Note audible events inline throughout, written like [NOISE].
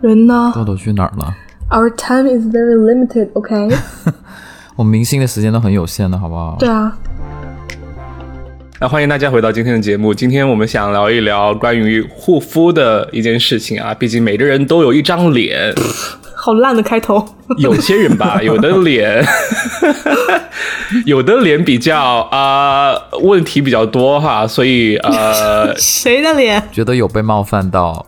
人呢豆豆去哪儿了？？Our time is very limited. OK？[LAUGHS] 我们明星的时间都很有限的，好不好？对啊，那欢迎大家回到今天的节目。今天我们想聊一聊关于护肤的一件事情啊，毕竟每个人都有一张脸，[LAUGHS] 好烂的开头。[LAUGHS] 有些人吧，[LAUGHS] 有的脸，[LAUGHS] 有的脸比较啊、问题比较多哈，所以呃谁的脸？觉得有被冒犯到，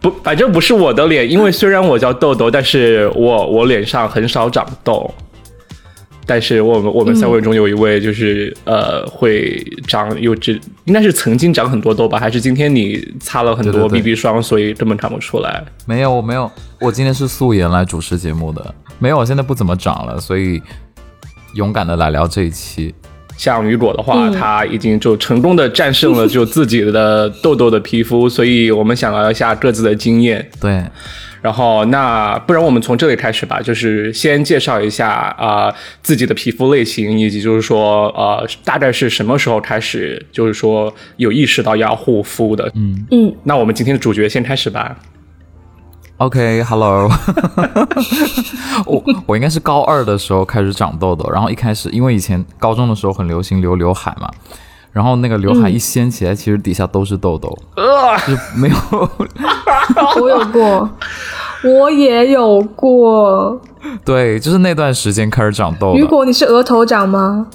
不，反正不是我的脸，因为虽然我叫豆豆，但是我我脸上很少长痘。但是我们我们三位中有一位就是、呃会长有这应该是曾经长很多痘吧，还是今天你擦了很多 BB 霜，所以根本看不出来。没有，我没有，我今天是素颜来主持节目的，没有，我现在不怎么长了，所以勇敢的来聊这一期。像雨果的话，他已经就成功的战胜了就自己的痘痘的皮肤，所以我们想聊一下各自的经验。对，然后那不然我们从这里开始吧，就是先介绍一下啊、呃自己的皮肤类型，以及就是说呃大概是什么时候开始就是说有意识到要护肤的。嗯嗯，那我们今天的主角先开始吧。OK，Hello，[LAUGHS] 我我应该是高二的时候开始长痘痘，然后一开始因为以前高中的时候很流行留刘海嘛，然后那个刘海一掀起来，其实底下都是痘痘，呃，就是没有，[LAUGHS] 我有过，我也有过。对，就是那段时间开始长痘的。雨果，你是额头长吗？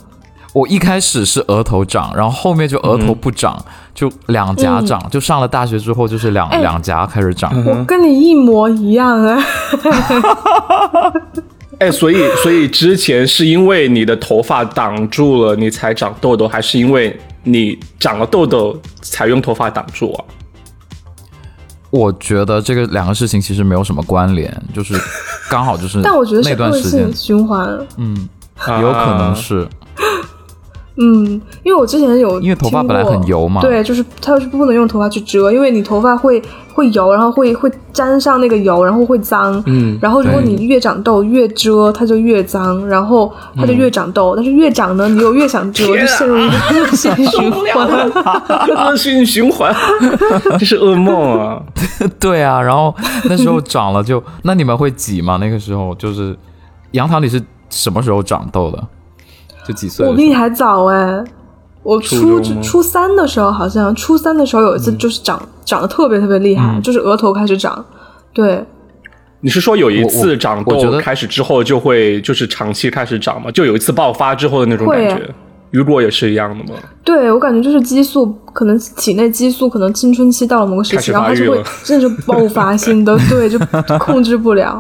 我一开始是额头长，然后后面就额头不长，就两颊长，就上了大学之后就是两、哎两颊开始长。我跟你一模一样啊！[LAUGHS] 哎，所以所以之前是因为你的头发挡住了，你才长痘痘，还是因为你长了痘痘才用头发挡住啊？我觉得这个两个事情其实没有什么关联，就是刚好就是 [LAUGHS] 但我觉得是那段恶时间性，循环。嗯，有可能是。嗯，因为我之前有因为头发本来很油嘛对，就是它是不能用头发去遮，因为你头发会会油，然后会会沾上那个油，然后会脏。嗯然后如果你越长痘越遮，它就越脏，然后它就越长痘。但是越长呢，你又越想遮，啊就陷入一个 [LAUGHS] 恶性循环。恶性循环，这是噩梦啊！[LAUGHS] 对啊，然后那时候长了就，那你们会挤吗？那个时候就是杨桃，你是什么时候长痘的？就几岁？我比你还早哎，我初初初三的时候好像初三的时候有一次就是长、长得特别特别厉害，嗯就是额头开始长。对，你是说有一次长痘开始之后就会就是长期开始长吗？就有一次爆发之后的那种感觉？雨果也是一样的吗？对我感觉就是激素，可能体内激素可能青春期到了某个时期，然后它就会真的就爆发性的，[LAUGHS] 对，就控制不了。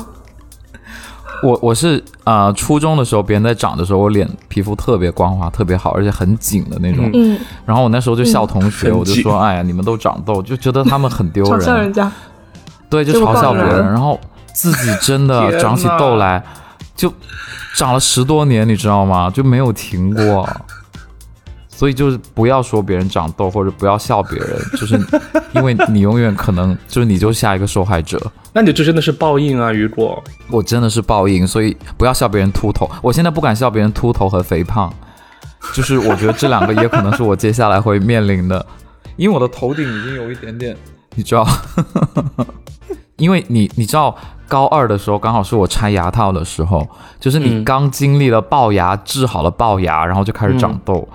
我我是啊、呃初中的时候别人在长的时候，我脸皮肤特别光滑，特别好，而且很紧的那种。嗯，然后我那时候就笑同学，嗯我就说：“哎呀，你们都长痘，就觉得他们很丢嘲笑人人。家，”对，就嘲笑别人，然后自己真的长起痘来，就长了十多年，你知道吗？就没有停过。[LAUGHS] 所以就是不要说别人长痘，或者不要笑别人，[LAUGHS] 就是因为你永远可能就是你就下一个受害者。那你这真的是报应啊，雨果！我真的是报应，所以不要笑别人秃头。我现在不敢笑别人秃头和肥胖，就是我觉得这两个也可能是我接下来会面临的，因为我的头顶已经有一点点，你知道，[LAUGHS] 因为你你知道高二的时候刚好是我拆牙套的时候，就是你嗯刚经历了龅牙，治好了龅牙，然后就开始长痘，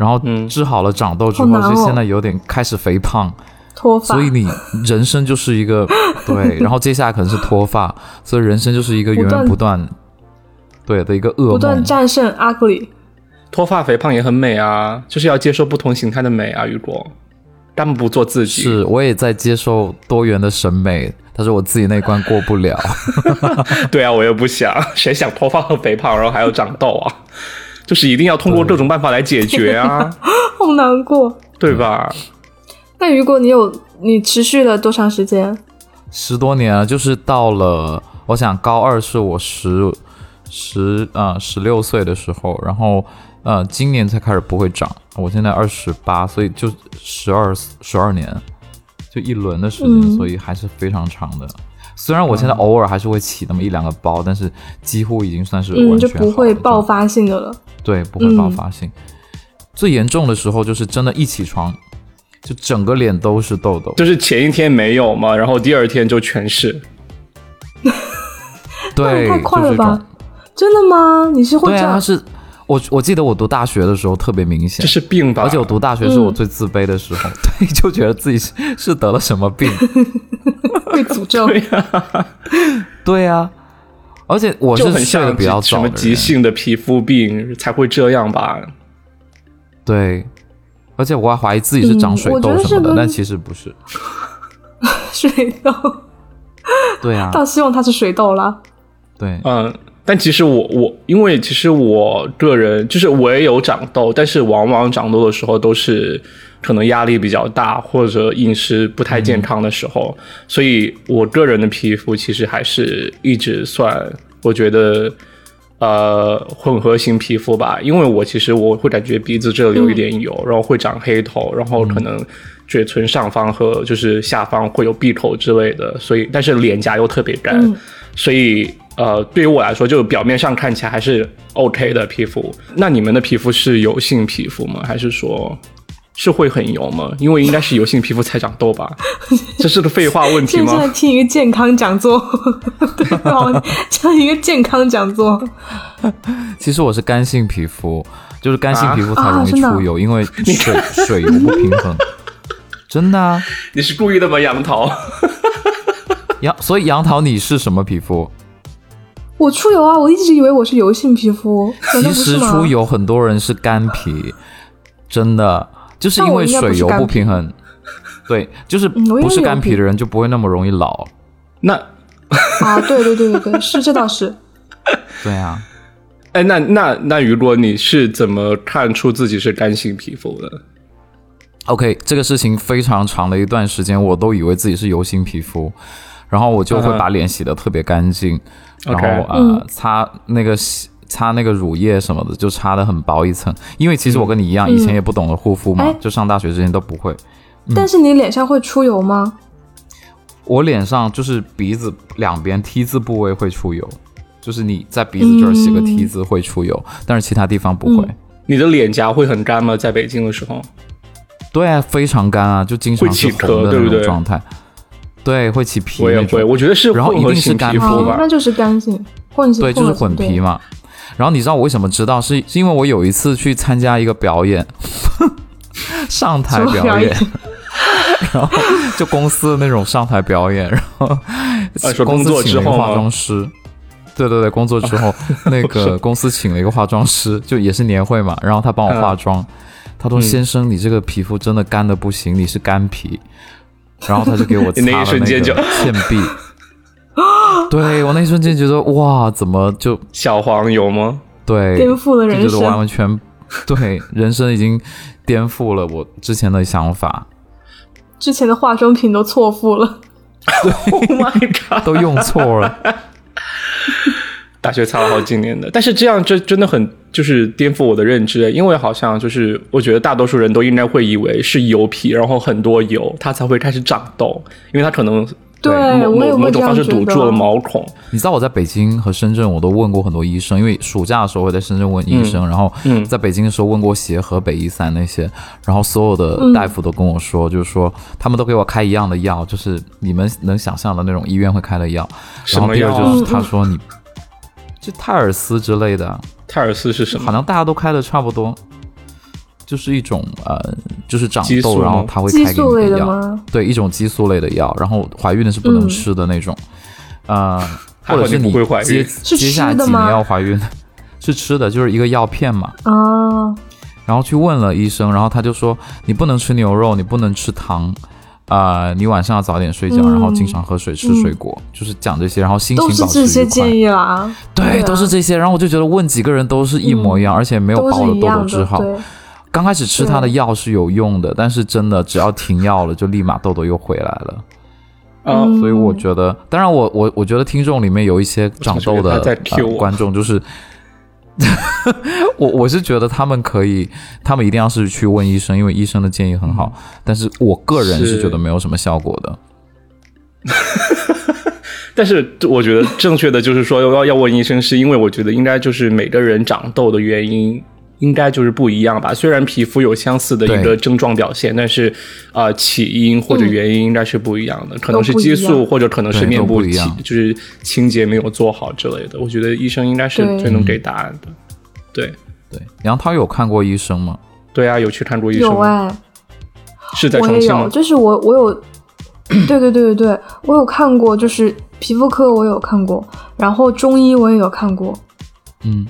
然后嗯治好了长痘之后，就现在有点开始肥胖。脱发所以你人生就是一个 [LAUGHS] 对，然后接下来可能是脱发，所以人生就是一个源源不断对的一个噩不断梦。战胜 ugly。脱发肥胖也很美啊，就是要接受不同形态的美啊，雨果。他们不做自己，是，我也在接受多元的审美，但是我自己那关过不了。[LAUGHS] 对啊，我也不想，谁想脱发和肥胖，然后还要长痘啊？就是一定要通过各种办法来解决啊，[LAUGHS] 好难过。对吧？那如果你有你持续了多长时间？十多年了，就是到了，我想高二是我十十呃十六岁的时候，然后呃今年才开始不会长，我现在二十八，所以就十二十二年，就一轮的时间，嗯所以还是非常长的。虽然我现在偶尔还是会起那么一两个包，但是几乎已经算是嗯，完全就不会爆发性的了。对，不会爆发性。最严重的时候就是真的，一起床，就整个脸都是痘痘。就是前一天没有嘛，然后第二天就全是。[LAUGHS] 对，太快就是这了吧。？真的吗？你是会对啊，这样？它是我我记得我读大学的时候特别明显这，是病吧？而且我读大学是我嗯最自卑的时候，对，就觉得自己是是得了什么病。[LAUGHS] 被诅咒？[LAUGHS] 对呀、对啊，而且我是很睡得像比较早什么急性的皮肤病才会这样吧？对，而且我还怀疑自己是长水痘什么的，但其实不是。[LAUGHS] 水痘，对啊，倒希望它是水痘啦。对，嗯，但其实我我因为其实我个人就是我也有长痘，但是往往长痘的时候都是可能压力比较大或者饮食不太健康的时候，所以我个人的皮肤其实还是一直算我觉得。呃，混合型皮肤吧，因为我其实我会感觉鼻子这里有一点油，然后会长黑头，然后可能嘴唇上方和就是下方会有闭口之类的，所以但是脸颊又特别干，嗯。所以呃，对于我来说，就表面上看起来还是 OK 的皮肤。那你们的皮肤是油性皮肤吗？还是说是会很油吗？因为应该是油性皮肤才长痘吧？这是个废话问题现在吗？听一个健康讲座，对，哦，这一个健康讲座，[LAUGHS] 其实我是干性皮肤，就是干性皮肤才容易出油，因为水水油不平衡。真的啊，你是故意的吗，杨桃？[LAUGHS] 杨，所以杨桃你是什么皮肤？我出油啊！我一直以为我是油性皮肤，其？实出油很多人是干皮，真的就是因为水油不平衡。对，就是不是干皮的人就不会那么容易老。那啊，对对对对对，是这倒是。[LAUGHS] 对啊，哎，那那那，如果你是怎么看出自己是干性皮肤的？OK，这个事情非常长的一段时间，我都以为自己是油性皮肤，然后我就会把脸洗得特别干净，然后呃、嗯擦那个洗擦那个乳液什么的，就擦的很薄一层。因为其实我跟你一样，嗯以前也不懂得护肤嘛，哎就上大学之前都不会。但是你脸上会出油吗？我脸上就是鼻子两边 T 字部位会出油，就是你在鼻子这儿洗个嗯 T 字会出油，但是其他地方不会。嗯你的脸颊会很干吗？在北京的时候？对啊，非常干啊，就经常起是红的那壳对不对种状态。对，会起皮。我也会，我觉得是然后一定是干哦，皮肤吧那。就是干性混性，对，就是混皮。嘛。然后你知道我为什么知道？是是因为我有一次去参加一个表演，[LAUGHS] 上台表演演，[LAUGHS] 然后就公司的那种上台表演，然后啊说公工作司请了一个化之后吗妆师。对对对，工作之后，[LAUGHS] 那个公司请了一个化妆师，就也是年会嘛，然后他帮我化妆。他说：“嗯先生，你这个皮肤真的干的不行，你是干皮。”然后他就给我 [LAUGHS] 那了一瞬间就个倩碧。[LAUGHS] 对我那一瞬间觉得哇，怎么就小黄油吗？对颠覆了人就觉得完。完全对人生已经颠覆了我之前的想法，之前的化妆品都错付了。[LAUGHS] Oh my god！都用错了。大学擦了好几年的，但是这样这真的很就是颠覆我的认知，因为好像就是我觉得大多数人都应该会以为是油皮，然后很多油，它才会开始长痘，因为它可能对某某某种方式堵住了毛孔。你知道我在北京和深圳，我都问过很多医生，因为暑假的时候会在深圳问医生，然后嗯在北京的时候问过协和、北医三那些，然后所有的大夫都跟我说，就是说他们都给我开一样的药，就是你们能想象的那种医院会开的药。然后第二什么药啊就是他说你就泰尔斯之类的，泰尔斯是什么？好像大家都开的差不多，就是一种呃，就是长痘，然后它会激开给素类你，的吗？对，一种激素类的药，然后怀孕的是不能嗯吃的那种，呃，或者是你会怀接孕是接下来几年吃的吗要怀孕，[LAUGHS] 是吃的，就是一个药片嘛。哦，然后去问了医生，然后他就说你不能吃牛肉，你不能吃糖。啊、你晚上要早点睡觉，嗯然后经常喝水、吃水果，就是讲这些，然后心情都是保持这些愉快建。议啦。对，对啊都是这些。然后我就觉得问几个人都是一模一样，而且没有把我的痘痘治好。刚开始吃他的药是有用的，但是真的只要停药了，就立马痘痘又回来了。啊、嗯所以我觉得，当然我我我觉得听众里面有一些长痘的观众，就是 [LAUGHS] 我我是觉得他们可以，他们一定要是去问医生，因为医生的建议很好。但是我个人是是觉得没有什么效果的。[LAUGHS] 但是我觉得正确的就是说要要问医生，是因为我觉得应该就是每个人长痘的原因应该就是不一样吧。虽然皮肤有相似的一个症状表现，但是呃起因或者原因应该是不一样的，可能是激素或者可能是面部就是清洁没有做好之类的。我觉得医生应该是最能给答案的。对对，杨涛有看过医生吗？对啊，有去看过医生吗？有哎、是在我也有，重庆吗？就是我我有，[COUGHS] 对对对对对，我有看过，就是皮肤科我有看过，然后中医我也有看过，嗯，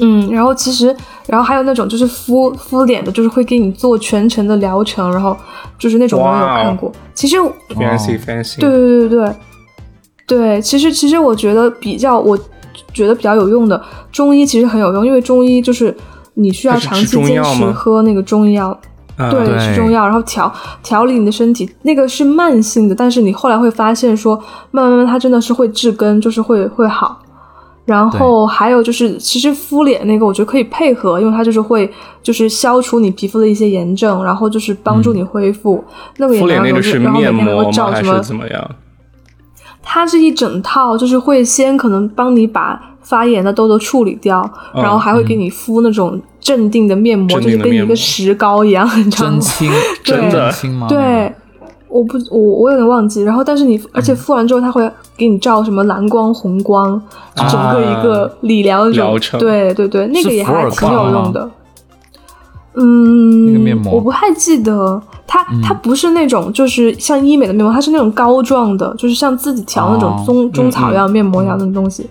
嗯，然后其实，然后还有那种就是敷敷脸的，就是会给你做全程的疗程，然后就是那种我也有看过。其实，fancy 哦 fancy，对对对对对，其实其实我觉得比较，我觉得比较有用的中医其实很有用，因为中医就是你需要长期坚持喝那个中医药，啊对，吃中药，然后调调理你的身体，那个是慢性的，但是你后来会发现说，慢慢慢慢它真的是会治根，就是会会好。然后还有就是，其实敷脸那个我觉得可以配合，因为它就是会就是消除你皮肤的一些炎症，然后就是帮助你恢复。那个也敷脸蛮有用那个是然后每天还面膜吗？会照什么还是怎么样？它是一整套，就是会先可能帮你把发炎的痘痘处理掉，嗯然后还会给你敷那种镇定的面膜，镇就是跟一个石膏一样，你知道吗？[LAUGHS] 真清，真的真清吗？对，我不我我有点忘记。然后，但是你而且敷完之后，它会给你照什么蓝光、红光，就整个一个理疗那种。疗程对对对，那个也还挺有用的。嗯，那个面膜我不太记得，它它不是那种就是像医美的面膜，它是那种膏状的，就是像自己调那种哦中、中草药面膜一样的东西。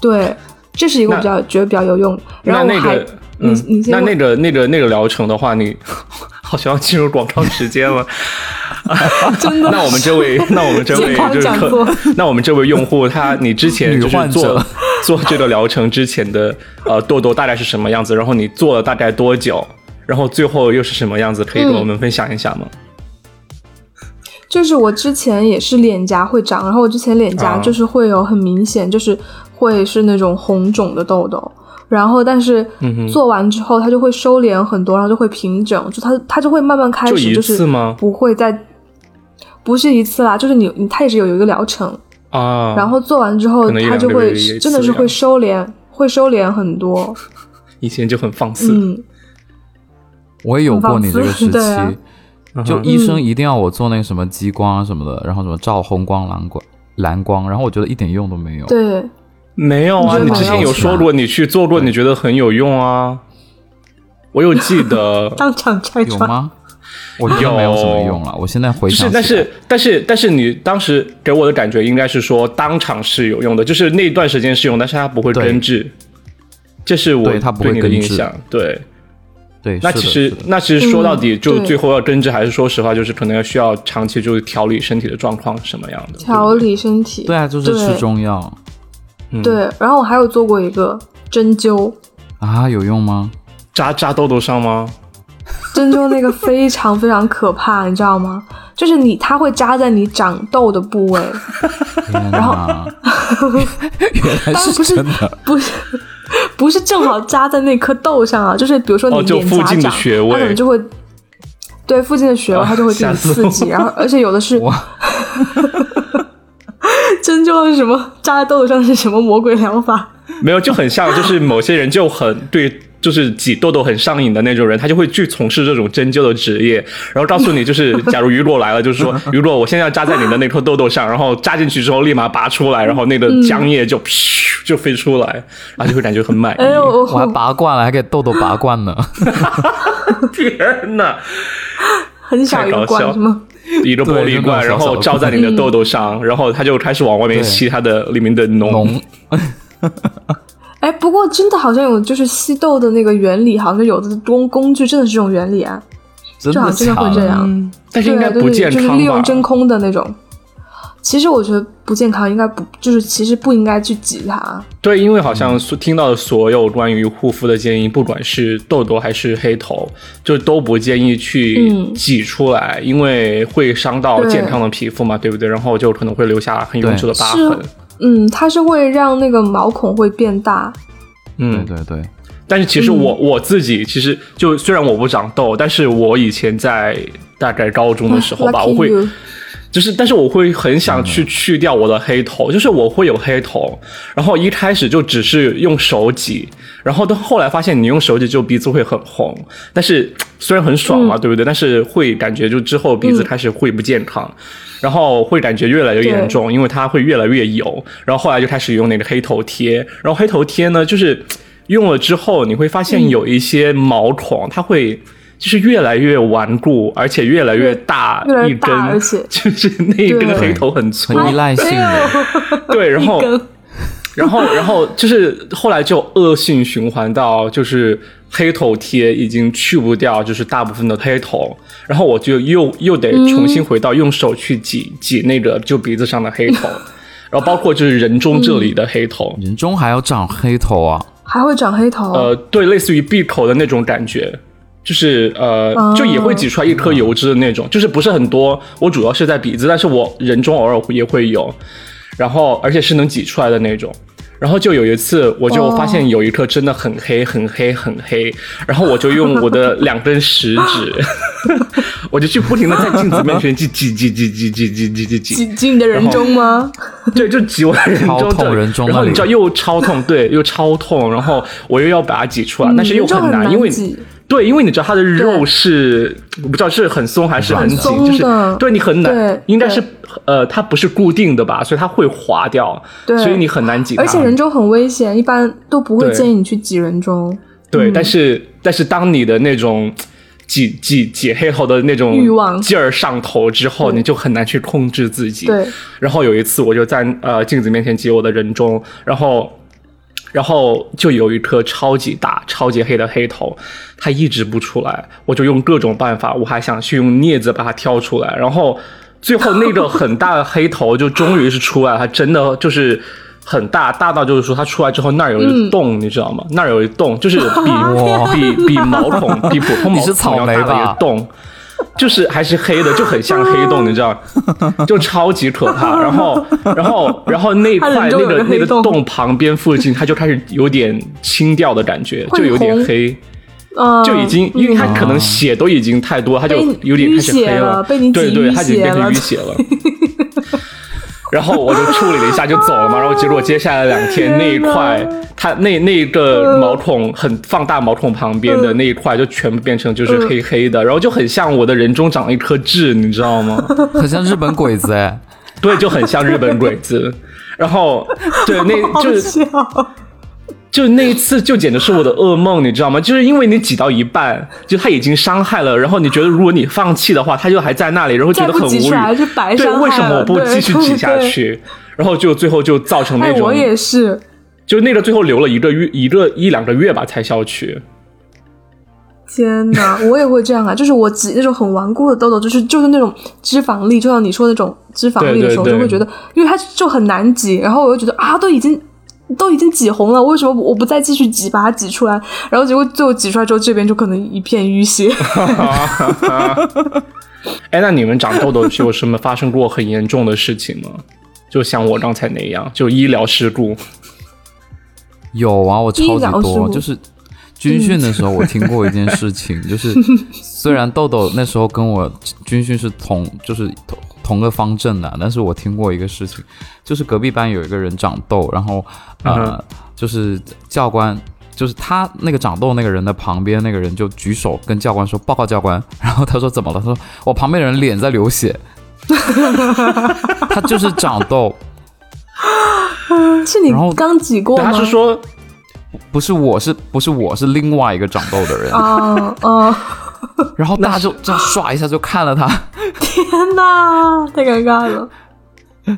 对，这是一个比较觉得比较有用。然后我还、那那个，你嗯你先那那个那个那个疗程的话，你 [LAUGHS] 好像要进入广告时间了。[LAUGHS] 真的那我们这位，那我们这位就是那我们这位用户，他你之前就是做做这个疗程之前的呃痘痘大概是什么样子？然后你做了大概多久？然后最后又是什么样子？可以跟嗯我们分享一下吗？就是我之前也是脸颊会长，然后我之前脸颊啊就是会有很明显，就是会是那种红肿的痘痘，然后但是做完之后它就会收敛很多，然后就会平整，就它它就会慢慢开始就是次吗？不会再不是一次啦，就是你你它也是有有一个疗程，啊，然后做完之后它就会真的是会收敛，会收敛很多，以前就很放。肆，嗯，我也有过你这个 [LAUGHS] 时期，啊就嗯医生一定要我做那个什么激光啊什么的，然后什么照红光、蓝光、蓝光，然后我觉得一点用都没有。对，没有啊，你之前有说过你去做过，你觉得很有用啊。我有记得，[LAUGHS] 当场拆穿，有吗？我觉得没有什么用了。我现在回想，但是但是但是你当时给我的感觉应该是说当场是有用的，就是那段时间是用，但是它不会根治，这是我对你的印象。对，对，那其实那其实说到底，就最后要根治，还是说实话，就是可能要需要长期就是调理身体的状况什么样的。调理身体，对啊，就是吃中药嗯对，然后我还有做过一个针灸，啊，有用吗？扎扎痘痘上吗？针灸那个非常非常可怕，你知道吗？就是你，它会扎在你长痘的部位，然后！原来是是真的，不是不是正好扎在那颗痘上啊，就是比如说你脸颊附近的长，穴位它可能就会对附近的穴位，啊它就会给你吓死刺激，然后而且有的是哇，[LAUGHS] 针灸是什么扎在痘痘上是什么魔鬼疗法？没有，就很像，就是某些人就很对，就是挤痘痘很上瘾的那种人，他就会去从事这种针灸的职业，然后告诉你，就是假如雨果来了，就是说，[LAUGHS] 雨果，我现在要扎在你的那颗痘痘上，然后扎进去之后立马拔出来，然后那个浆液就噗 [LAUGHS] 就飞出来，然后就会感觉很满意。哎呦，还拔罐了，还给痘痘拔罐呢。[LAUGHS] 天哪！很搞笑罐什么？[LAUGHS] 一个玻璃罐，然后小小的罩在你的痘痘上，然后它就开始往外面吸它的里面的脓。脓 [LAUGHS] 哎，不过真的好像有就是吸痘的那个原理，好像有的工工具真的是这种原理啊，真的就好像真的？会这样。嗯，但是应该不健就是？利用真空的那种。其实我觉得不健康，应该不就是其实不应该去挤它。对，因为好像所听到的所有关于护肤的建议，不管是痘痘还是黑头，就都不建议去嗯挤出来，因为会伤到健康的皮肤嘛，对不对？然后就可能会留下很永久的疤痕。嗯，它是会让那个毛孔会变大。嗯，对对对，但是其实我、我自己其实就虽然我不长痘，但是我以前在大概高中的时候吧我会就是，但是我会很想去去掉我的黑头，就是我会有黑头，然后一开始就只是用手挤，然后到后来发现你用手挤就鼻子会很红，但是虽然很爽嘛，对不对？但是会感觉就之后鼻子开始会不健康，然后会感觉越来越严重，因为它会越来越油。然后后来就开始用那个黑头贴，然后黑头贴呢，就是用了之后你会发现有一些毛孔，它会就是越来越顽固，而且越来越大一根而且 [LAUGHS] 就是那一根黑头很粗，依赖性的。对，然后然后，然后就是后来就恶性循环到，就是黑头贴已经去不掉，就是大部分的黑头，然后我就又又得重新回到用手去挤挤那个就鼻子上的黑头，[LAUGHS] 然后包括就是人中这里的黑头，人中还要长黑头啊？还会长黑头。呃，对，类似于闭口的那种感觉。就是呃，哦就也会挤出来一颗油脂的那种，就是不是很多。我主要是在鼻子，但是我人中偶尔也会有，然后而且是能挤出来的那种。然后就有一次，我就发现有一颗真的很黑、很黑、很黑，然后我就用我的两根食指，[LAUGHS] 我就去不停的在镜子面前去挤挤挤挤挤挤挤挤挤，挤挤你的人中吗？对，就挤我的人中然后你知道又超痛，对，又超痛，然后我又要把它挤出来，但是又很难，因为挤对，因为你知道它的肉是我不知道是很松还是很紧，很就是对你很难对，应该是呃它不是固定的吧，所以它会滑掉，对。所以你很难挤它。而且人中很危险，一般都不会建议你去挤人中。对，嗯。但是但是当你的那种挤挤挤黑头的那种欲望。劲儿上头之后，你就很难去控制自己。对，然后有一次我就在呃镜子面前挤我的人中，然后然后就有一颗超级大、超级黑的黑头，它一直不出来，我就用各种办法，我还想去用镊子把它挑出来，然后最后那个很大的黑头就终于是出来了，它真的就是。很大，大到就是说它出来之后那儿有嗯一洞，你知道吗？那儿有一洞，就是比 [LAUGHS] 比比毛孔比普通毛孔要大的一个洞，[LAUGHS] 就是还是黑的，就很像黑洞，你知道，就超级可怕。[LAUGHS] 然后，然后，然后那块那个那个洞。洞旁边附近，它就开始有点青掉的感觉，就有点黑，嗯，就已经因为它可能血都已经太多，它就有点开始黑了。对对，淤它已经变成淤血了。然后我就处理了一下就走了嘛，[LAUGHS] 然后结果接下来两天那一块，它那那个毛孔很放大毛孔旁边的那一块就全部变成就是黑黑的，然后就很像我的人中长了一颗痣，你知道吗？[LAUGHS] 很像日本鬼子哎。对，就很像日本鬼子。然后对，那 [LAUGHS] 就是笑。就那一次就简直是我的噩梦，你知道吗？就是因为你挤到一半，就他已经伤害了，然后你觉得如果你放弃的话，他就还在那里，然后觉得很无语对，为什么我不继续挤下去？然后就最后就造成那哎，种，我也是，就那个最后留了一个月一个一两个月吧才消去。天哪，我也会这样啊！[LAUGHS] 就是我挤那种很顽固的痘痘，就是就是那种脂肪粒，就像你说的那种脂肪粒的时候，就会觉得，因为它就很难挤，然后我又觉得啊，都已经都已经挤红了，为什么我不再继续挤，把它挤出来？然后结果最后挤出来之后，这边就可能一片淤血。[LAUGHS] 哎，那你们长痘痘有什么发生过很严重的事情吗？就像我刚才那样，就医疗事故。有啊，我超级多，就是军训的时候，我听过一件事情，[LAUGHS] 就是虽然豆豆那时候跟我军训是同，就是同同个方阵的，但是我听过一个事情，就是隔壁班有一个人长痘，然后嗯呃，就是教官。就是他那个长痘那个人的旁边那个人就举手跟教官说报告教官，然后他说怎么了？他说我旁边的人脸在流血，[LAUGHS] 他就是长痘，[LAUGHS] 是你刚挤过吗？他是说不是我是不是我是另外一个长痘的人，啊啊！[LAUGHS] 然后大家就这样唰一下就看了他，天哪，太尴尬了。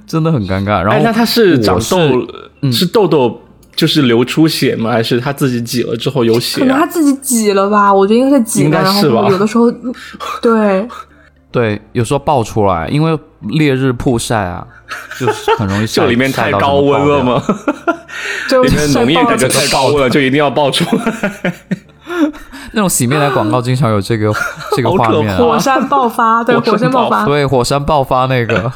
真的很尴尬。然后哎，那他是长我痘嗯是痘痘就是流出血吗？还是他自己挤了之后有血啊、可能他自己挤了吧，我觉得应该是挤应的，然该是吧后有的时候，[LAUGHS] 对，对，有时候爆出来，因为烈日曝晒啊，就是很容易 [LAUGHS] 晒就里面 [LAUGHS] 太高温了？吗？就里面的浓液感觉太高温了，就一定要爆出来。那种洗面奶广告经常有这个这个画面、啊，火山爆发，对，火山爆发，对，火山爆发那个。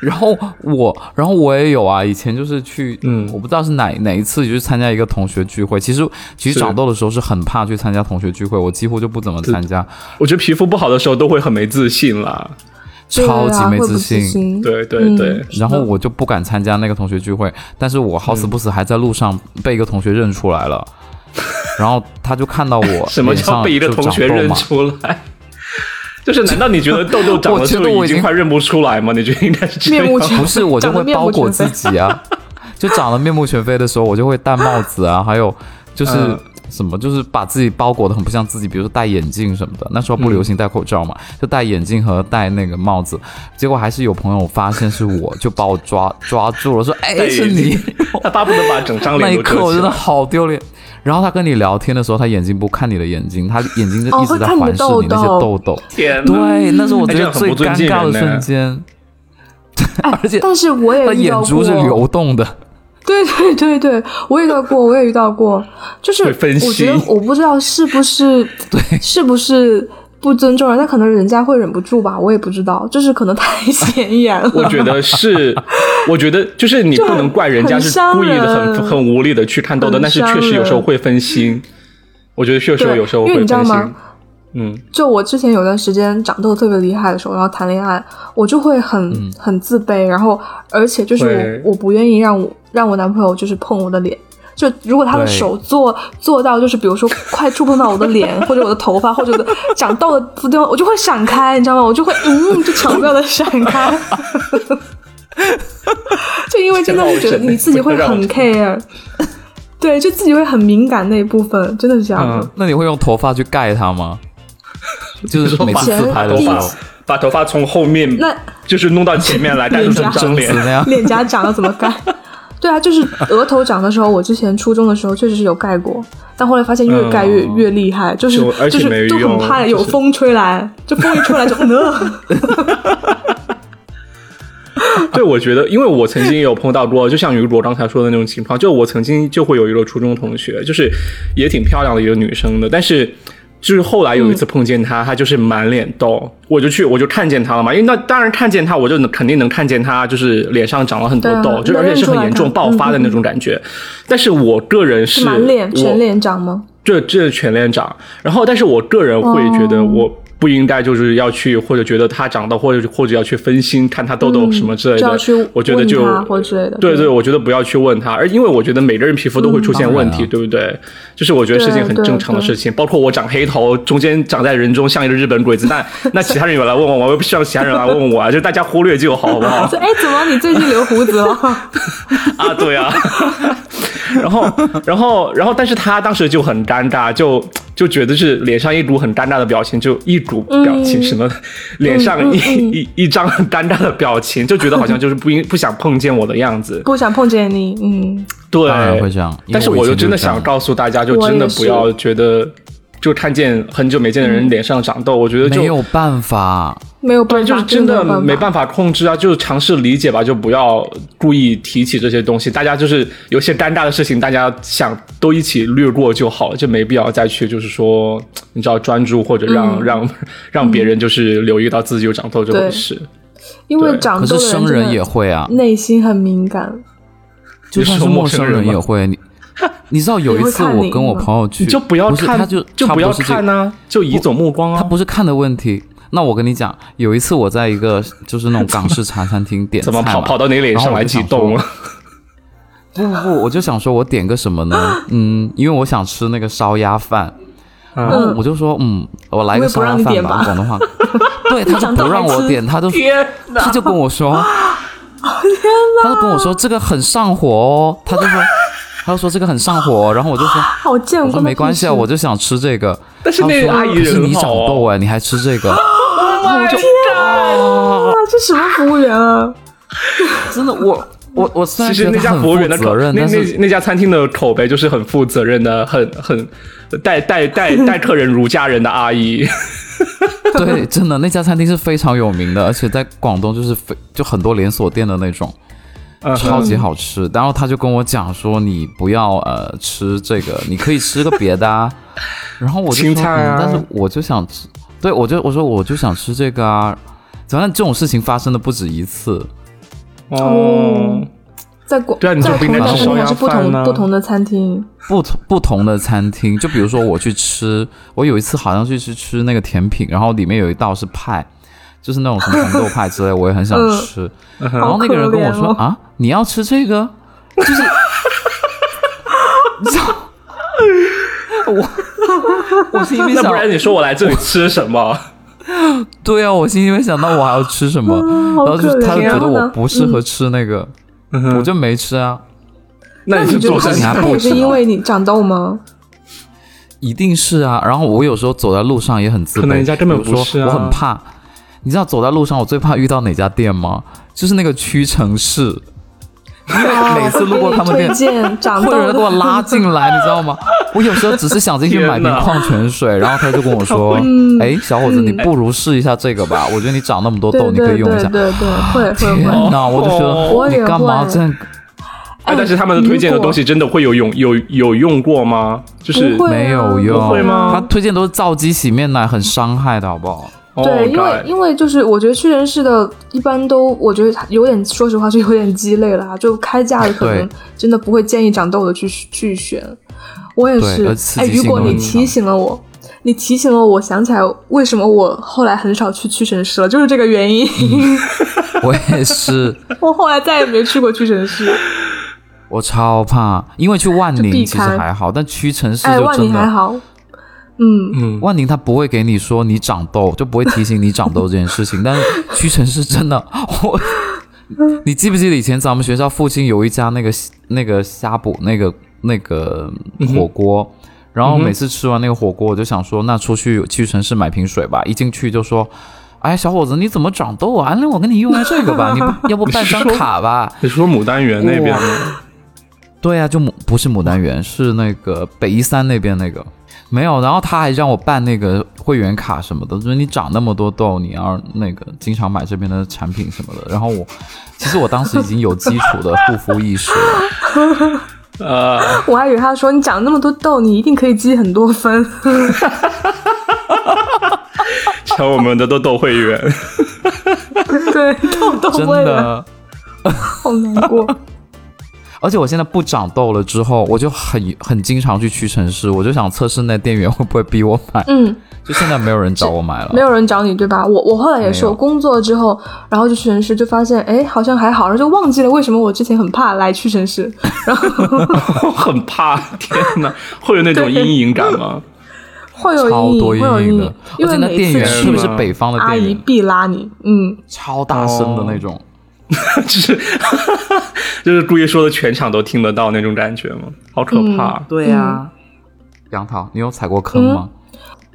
然后我，然后我也有啊，以前就是去，嗯我不知道是哪哪一次，就是参加一个同学聚会。其实其实长痘的时候是很怕去参加同学聚会，我几乎就不怎么参加。我觉得皮肤不好的时候都会很没自信啦。超级没自信。信。对对嗯对，然后我就不敢参加那个同学聚会，但是我好死不死还在路上被一个同学认出来了，然后他就看到我 [LAUGHS] 什么脸上叫被一个同学认出来？就是难道你觉得痘痘长我了就已经觉得我已经快认不出来吗？你觉得应该是这样？面目全不是，我就会包裹自己啊，就长得面目全非的时候，我就会戴帽子啊，还有就是嗯什么，就是把自己包裹的很不像自己，比如说戴眼镜什么的。那时候不流行戴口罩嘛，就戴眼镜和戴那个帽子。结果还是有朋友发现是我，就把我抓抓住了，说：“哎，是你。[LAUGHS] ”他巴不得把整张脸那一刻我真的。好丢脸。然后他跟你聊天的时候，他眼睛不看你的眼睛，他眼睛就哦一直在会看你的环视你那些痘痘痘。天哪，对，那是我觉得最尴尬的瞬间。哎 [LAUGHS] 而且但是我也他眼遇到过，珠是流动的。对对对对，我也遇到过，我也遇到过，就是我觉得我不知道是不是 [LAUGHS] 对。是不是不尊重人，但可能人家会忍不住吧，我也不知道，就是可能太 [LAUGHS] 显眼了。[LAUGHS] 我觉得是，[LAUGHS] 我觉得就是你不能怪人家是故意的很很很无力的去看痘痘，但是确实有时候会分心。我觉得确实有时候因为会分心你知道吗。嗯，就我之前有段时间长痘特别厉害的时候，然后谈恋爱，我就会很、很自卑，然后而且就是我我不愿意让我让我男朋友就是碰我的脸。就如果他的手做做到就是比如说快触碰到我的脸 [LAUGHS] 或者我的头发或者我的长痘的地方，我就会闪开，你知道吗？我就会嗯，就巧妙的闪开。[LAUGHS] 就因为真的是觉得你自己会很 care，对，就自己会很敏感那一部分，真的是这样的。嗯那你会用头发去盖它吗？[LAUGHS] 就是每次前自拍的头发时候，把头发从后面那就是弄到前面来，盖住整张脸。脸颊长了怎么盖？对啊，就是额头长的时候，我之前初中的时候确实是有盖过，但后来发现越盖越、嗯越厉害，就是就是就没用很怕有风吹来，就风一吹来就呃，[LAUGHS] 对，我觉得，因为我曾经也有碰到过，就像雨果刚才说的那种情况，就我曾经就会有一个初中同学，就是也挺漂亮的一个女生的，但是就是后来有一次碰见他，他就是满脸痘，我就去我就看见他了嘛，因为那当然看见他，我就能肯定能看见他就是脸上长了很多痘，就而且是很严重爆发的那种感觉。但是我个人是满脸全脸长吗？这这全脸长，然后但是我个人会觉得哦我不应该就是要去或者觉得他长得或者或者要去分心看他痘痘什么之类的，我觉得就问他或之类的对对对，我觉得不要去问他，而因为我觉得每个人皮肤都会出现问题，对不对？就是我觉得是件很正常的事情，包括我长黑头，中间长在人中像一个日本鬼子，那 [LAUGHS] 那其他人有来问我，我又不希望其他人来问我啊，[LAUGHS] 就大家忽略就好，好不好？说 [LAUGHS] 哎，怎么你最近留胡子了？啊，对啊，然后，然后，然后，但是他当时就很尴尬，就就觉得是脸上一股很尴尬的表情，就一股表情，嗯什么脸上一、嗯嗯一一张很尴尬的表情，就觉得好像就是不应不想碰见我的样子。不想碰见你，嗯，对，当然会这样但是我以我就真的想告诉大家，就真的不要觉得，就看见很久没见的人脸上长痘，我觉得就没有办法，没有办法，对，就是真的没办法。控制啊，就尝试理解吧，就不要故意提起这些东西。大家就是有些尴尬的事情，大家想都一起略过就好了，就没必要再去就是说，你知道专注或者让、嗯让让别人就是留意到自己有长痘这回事。因为长痘的是生人也会啊，内心很敏感，就算是说陌陌生生人也会。你你知道有一次 [LAUGHS] 我跟我朋友去，你就不要看，不他就就不要看呐、就移走目光啊。他不是看的问题。那我跟你讲，有一次我在一个就是那种港式茶餐厅点菜怎么跑跑到你脸上来激动了？不不不，我就想说我点个什么呢？[LAUGHS] 嗯，因为我想吃那个烧鸭饭，然后我就说嗯，我来个烧鸭饭吧吧，广东话。[LAUGHS] 对，他就不让我点，他就！他就跟我说，他就跟我说这个很上火哦，他就说。他就说这个很上火哦，然后我就说，[LAUGHS] 好见我。说没关系啊，我就想吃这个。但是那个阿姨可是你长痘哎，你还吃这个？然后我就啊，这什么服务员啊？[LAUGHS] 真的，我我我虽然其实那家服务员的责任，那但是那那家餐厅的口碑就是很负责任的，很很待待待待客人如家人的阿姨。[LAUGHS] [LAUGHS] 对，真的那家餐厅是非常有名的，而且在广东就是非就很多连锁店的那种，嗯超级好吃。然后他就跟我讲说，你不要呃吃这个，你可以吃个别的啊。然后我就说，青菜啊嗯，但是我就想吃，对我就我说我就想吃这个啊。反正这种事情发生的不止一次，哦，在广对啊你就在不应该吃烧鸭还是不同饭呢不同的餐厅？不同不同的餐厅，就比如说我去吃，我有一次好像去吃吃那个甜品，然后里面有一道是派，就是那种什么红豆派之类，我也很想吃。嗯然后那个人跟我说、啊，你要吃这个，就是 [LAUGHS] 你知道。[LAUGHS] 我 [LAUGHS] 我心里面想那不，然你说我来这里吃什么？[LAUGHS] 对啊，我心里面想到我还要吃什么，[LAUGHS] 好然后就可怜他就觉得我不适合吃那个，我就没吃啊。那你是做生意还不是因为你长痘吗？一定是啊。然后我有时候走在路上也很自卑，可能人家根本不是啊我很怕。你知道走在路上我最怕遇到哪家店吗？就是那个屈臣氏，[LAUGHS] 每次路过他们店 [LAUGHS] 会有人给我，拉进来，你知道吗？我有时候只是想进去买瓶矿泉水，然后他就跟我说：[LAUGHS] “嗯哎，小伙子，嗯你不如试一下这个吧，我觉得你长那么多痘，你可以用一下。”对对对，会会天会。哪，我就觉我也得你干嘛这样？哎，但是他们的推荐的东西真的会有用有有用过吗？就是没有用，不会吗他推荐都是皂基洗面奶，很伤害的好不好？对，Oh 因为因为就是我觉得屈臣氏的一般都，我觉得有点，说实话是有点鸡肋了啊，就开价的可能真的不会建议长痘的去去选。我也是，哎，如果你提醒了我，你提醒了我，想起来为什么我后来很少去屈臣氏了，就是这个原因。[LAUGHS] 我也是，我后来再也没去过屈臣氏。我超怕，因为去万宁其实开还好，但屈臣氏哎，万就真的，宁还好，嗯，嗯，万宁他不会给你说你长痘，就不会提醒你长痘这件事情，但是屈臣氏真的，我。[LAUGHS] 你记不记得以前咱们学校附近有一家那个那个呷哺那个那个火锅，然后每次吃完那个火锅，我就想说，那出去屈臣氏买瓶水吧。一进去就说，哎，小伙子，你怎么长痘啊？那我给你用下这个吧，你不要不办张 [LAUGHS] 卡吧？你说牡丹园那边吗？对啊，就牡不是牡丹园，是那个北一三那边那个没有。然后他还让我办那个会员卡什么的，就是你长那么多痘，你要那个经常买这边的产品什么的。然后我其实我当时已经有基础的护肤意识了，呃，我还以为他说你长那么多痘，你一定可以积很多分。[LAUGHS] [LAUGHS] 抢我们的痘痘会员，[LAUGHS] 对，痘痘真会员的。好难过。而且我现在不长痘了之后，我就很很经常去屈臣氏，我就想测试那店员会不会逼我买。嗯，就现在没有人找我买了，没有人找你对吧？我我后来也是，有我工作之后，然后就屈臣氏，就发现哎好像还好，然后就忘记了为什么我之前很怕来屈臣氏，然 [LAUGHS] 后我很怕，天哪，会有那种阴影感吗？会有超阴影，因为那为每次店员特别是北方的阿姨，必拉你，嗯，超大声的那种。[LAUGHS] 就是就是故意说的全场都听得到那种感觉吗？好可怕！对呀、杨桃，你有踩过坑吗？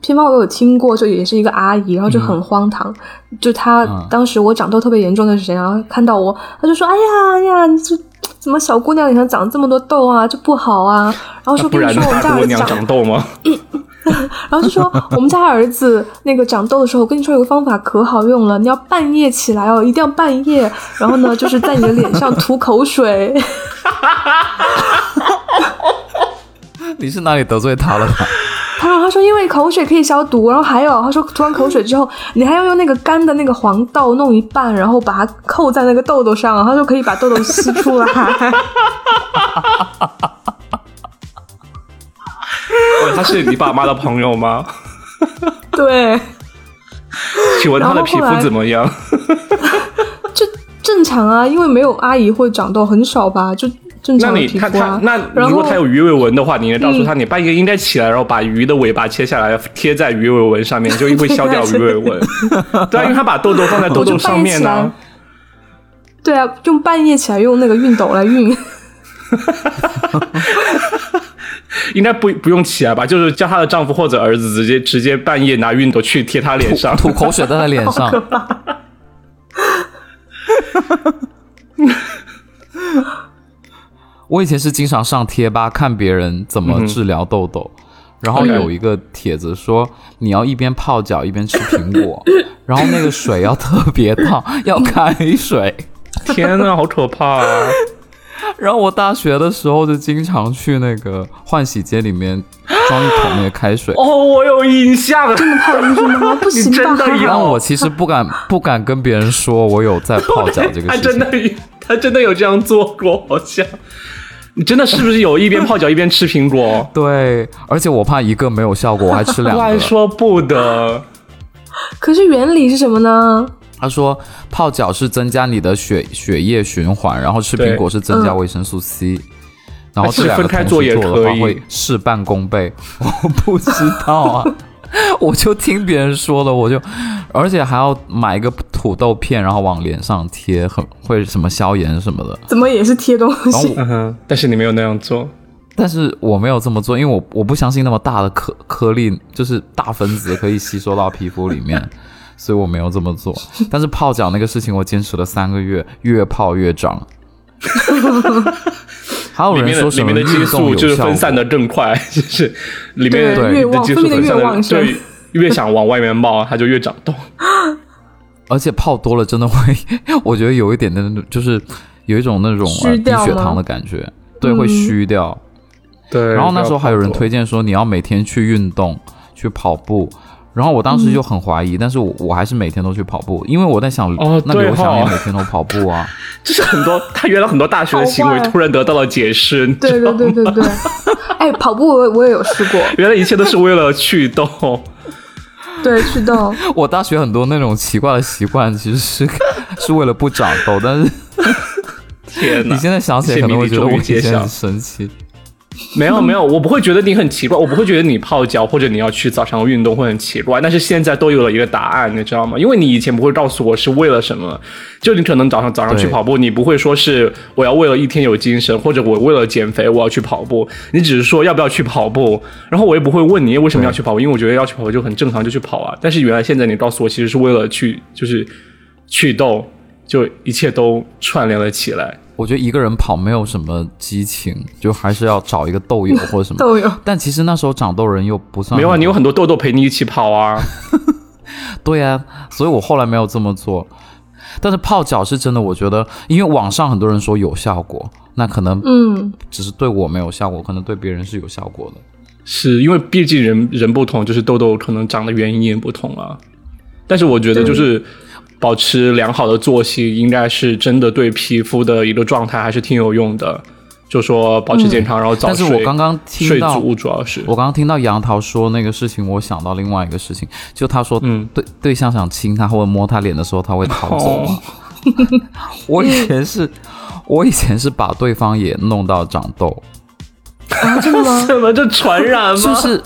偏方我有听过，就也是一个阿姨，然后就很荒唐，就她嗯当时我长痘特别严重的时间，然后看到我，她就说：“哎呀哎呀，你这怎么小姑娘脸上长这么多痘啊，就不好啊。”然后说：“不然跟你说，我们家 [LAUGHS] 姑娘儿子长长痘吗？[LAUGHS] [LAUGHS] 然后就说我们家儿子那个长痘的时候，我跟你说有个方法可好用了，你要半夜起来哦，一定要半夜，然后呢，就是在你的脸上涂口水。[LAUGHS] 你是哪里得罪他了吧？他说他说因为口水可以消毒，然后还有他说涂完口水之后，你还要用那个干的那个黄豆弄一半，然后把它扣在那个痘痘上，他说可以把痘痘吸出来。[LAUGHS] [LAUGHS] 哦，他是你爸妈的朋友吗？[LAUGHS] 对，请问他的皮肤怎么样？[LAUGHS] 就正常啊，因为没有阿姨会长痘，很少吧，就正常的你他他皮肤啊。那然后如果他有鱼尾纹的话，你应该告诉他，你半夜应该起来，然后把鱼的尾巴切下来贴在鱼尾纹上面，就会消掉鱼尾纹。对啊，因为他把痘痘放在痘痘上面呢、我对啊，用半夜起来用那个熨斗来熨。[LAUGHS] 应该不不用起来吧？就是叫她的丈夫或者儿子直接直接半夜拿熨斗去贴她脸上。吐口水在她脸上，[LAUGHS] 我以前是经常上贴吧看别人怎么治疗痘痘，然后有一个帖子说你要一边泡脚一边吃苹果，[LAUGHS] 然后那个水要特别烫，要开水。天呐，好可怕啊！然后我大学的时候就经常去那个换洗间里面装一桶那个开水，哦，我有印象，真的泡进去吗？[LAUGHS] 不行吧？你真的有但我其实不敢不敢跟别人说我有在泡脚这个他事情。[LAUGHS] 他真的他真的有这样做过，好像。你真的是不是有一边泡脚一边吃苹果？[LAUGHS] 对，而且我怕一个没有效果，我还吃两个。乱说不得。可是原理是什么呢？他说泡脚是增加你的血血液循环，然后吃苹果是增加维生素 C，然后这两个分开做也同时做的话会事半功倍。[LAUGHS] 我不知道啊，[LAUGHS] 我就听别人说的，我就而且还要买一个土豆片，然后往脸上贴，很会什么消炎什么的。怎么也是贴东西？嗯，但是你没有那样做。但是我没有这么做，因为我我不相信那么大的颗颗粒，就是大分子可以吸收到皮肤里面，所以我没有这么做。但是泡脚那个事情，我坚持了三个月，越泡越长。[LAUGHS] 还有人说什么里面的激素就是？分散的更快，[LAUGHS] 就是里面的激素分散的旺盛对，越想往外面冒，它就越长痘。[GASPS] 而且泡多了真的会，[LAUGHS] 我觉得有一点的那种，就是有一种那种呃低血糖的感觉，对，会嗯虚掉。对然后那时候还有人推，荐说你要每天去运动，去跑步。然后我当时就很怀疑，但是我我还是每天都去跑步，因为我在想，哦那刘翔哈也每天都跑步啊。[LAUGHS] 就是很多他原来很多大学的行为突然得到了解释，对对对对对。[LAUGHS] 哎，跑步我我也有试过，原来一切都是为了祛痘。[LAUGHS] 对祛痘。我大学很多那种奇怪的习惯，其实是是为了不长痘，但是天哪！你现在想起来可能会觉得我以前很神奇。[LAUGHS] 没有没有，我不会觉得你很奇怪，我不会觉得你泡脚或者你要去早上运动会很奇怪，但是现在都有了一个答案，你知道吗？因为你以前不会告诉我是为了什么，就你可能早上早上去跑步，你不会说是我要为了一天有精神，或者我为了减肥我要去跑步，你只是说要不要去跑步，然后我也不会问你为什么要去跑步，因为我觉得要去跑步就很正常，就去跑啊。但是原来现在你告诉我，其实是为了去就是祛痘，就一切都串联了起来。我觉得一个人跑没有什么激情，就还是要找一个豆友或者什么。[LAUGHS] 豆友。但其实那时候长痘人又不算没有啊，你有很多痘痘陪你一起跑啊。[LAUGHS] 对呀、所以我后来没有这么做。但是泡脚是真的，我觉得，因为网上很多人说有效果，那可能嗯，只是对我没有效果，可能对别人是有效果的。是因为毕竟人人不同，就是痘痘可能长的原因也不同啊。但是我觉得就是保持良好的作息，应该是真的对皮肤的一个状态还是挺有用的。就说保持健康，然后早睡但是。我刚刚听到，睡足主要是我刚刚听到杨桃说那个事情，我想到另外一个事情，就他说，嗯对对象想亲他或者摸他脸的时候，他会逃走。哦 [LAUGHS] 我以前是，我以前是把对方也弄到长痘，啊，真的吗？[LAUGHS] 怎么这传染吗？就是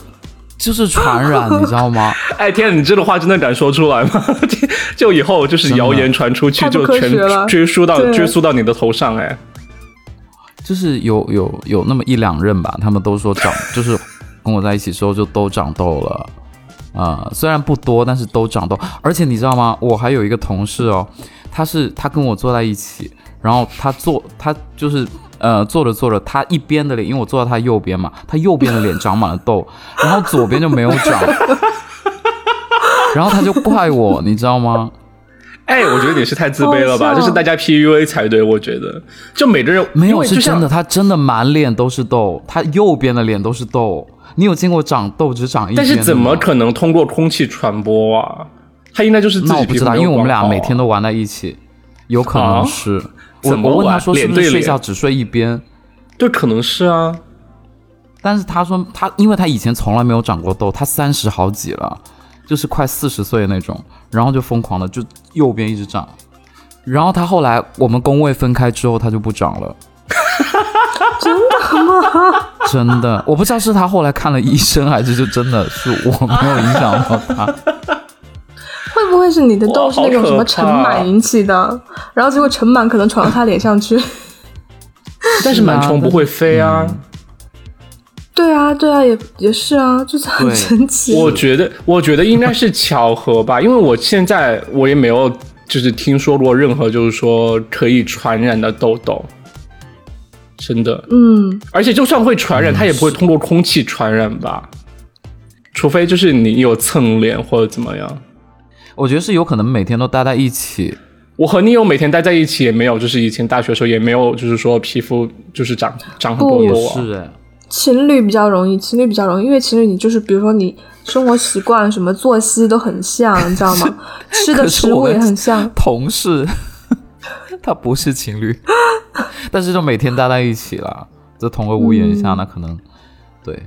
就是传染，你知道吗？[LAUGHS] 哎天，你这个话真的敢说出来吗？[LAUGHS] 就以后就是谣言传出去，就全追溯到追溯到你的头上哎。就是有有有那么一两任吧，他们都说长，就是跟我在一起之后就都长痘了，啊、虽然不多，但是都长痘。而且你知道吗？我还有一个同事哦，他是他跟我坐在一起，然后他坐他就是呃坐着坐着，他一边的脸，因为我坐在他右边嘛，他右边的脸长满了痘，然后左边就没有长，[LAUGHS] 然后他就怪我，你知道吗？哎，我觉得你是太自卑了吧？好笑这是大家 PUA 才对，我觉得。就每个人没有，是真的，他真的满脸都是痘，他右边的脸都是痘。你有见过长痘只长一边？但是怎么可能通过空气传播啊？他应该就是自己那我不知道，因为我们俩每天都玩在一起，有可能啊是。我我问他说是不是睡觉只睡一边，对，可能是啊。但是他说他因为他以前从来没有长过痘，他三十好几了，就是快四十岁那种，然后就疯狂的就右边一直长，然后他后来我们工位分开之后，他就不长了。[LAUGHS] 真的吗？真的，我不知道是他后来看了医生，还是就真的是我没有影响到他。会不会是你的痘是那种什么尘螨引起的？然后结果尘螨可能传到他脸上去？[LAUGHS] 但是螨虫不会飞啊。对啊，对啊，也也是啊，就是很神奇。我觉得，我觉得应该是巧合吧，因为我现在我也没有就是听说过任何就是说可以传染的痘痘，真的。嗯，而且就算会传染，它也不会通过空气传染吧？除非就是你有蹭脸或者怎么样。我觉得是有可能每天都待在一起，我和你有每天待在一起，也没有，就是以前大学的时候也没有，就是说皮肤就是长长很多痘啊。是哎。情侣比较容易，情侣比较容易，因为情侣你就是比如说你生活习惯、什么作息都很像，你知道吗？[LAUGHS] 吃的食物也很像。同事，[LAUGHS] 他不是情侣，[LAUGHS] 但是就每天待在一起了，在同个屋檐下，嗯那可能对。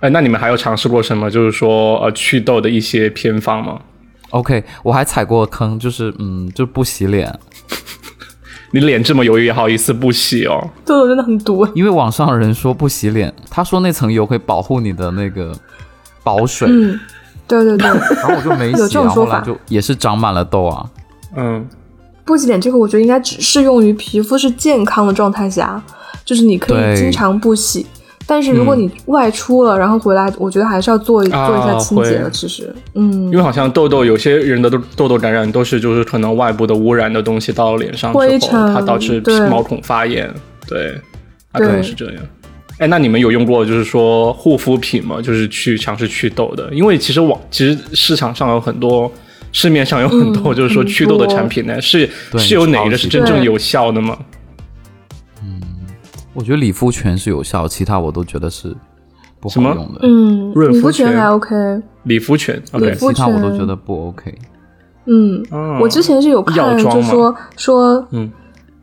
哎，那你们还有尝试过什么？就是说呃祛痘的一些偏方吗？OK，我还踩过坑，就是嗯，就不洗脸，[LAUGHS] 你脸这么油也好意思不洗哦？痘痘真的很毒。因为网上人说不洗脸，他说那层油可以保护你的那个保水，嗯，对对对，[LAUGHS] 然后我就没有这洗，然后种说法后来就也是长满了痘啊。嗯，不洗脸这个我觉得应该只适用于皮肤是健康的状态下，就是你可以对经常不洗。但是如果你外出了，然后回来，我觉得还是要做做一下清洁的。其实，嗯因为，好像痘痘，有些人的痘痘痘感染都是就是可能外部的污染的东西到了脸上之后，灰尘它导致皮毛孔发炎，对，它可能是这样。哎，那你们有用过就是说护肤品吗？就是去尝试祛痘的？因为其实网其实市场上有很多，市面上有很多嗯就是说祛痘的产品呢，是是有哪一个是真正有效的吗？我觉得理肤泉是有效，其他我都觉得是不好用的，嗯，润肤泉理肤泉还 OK。理肤泉理，OK，肤其他我都觉得不 OK。嗯，嗯我之前是有看，就说说，嗯，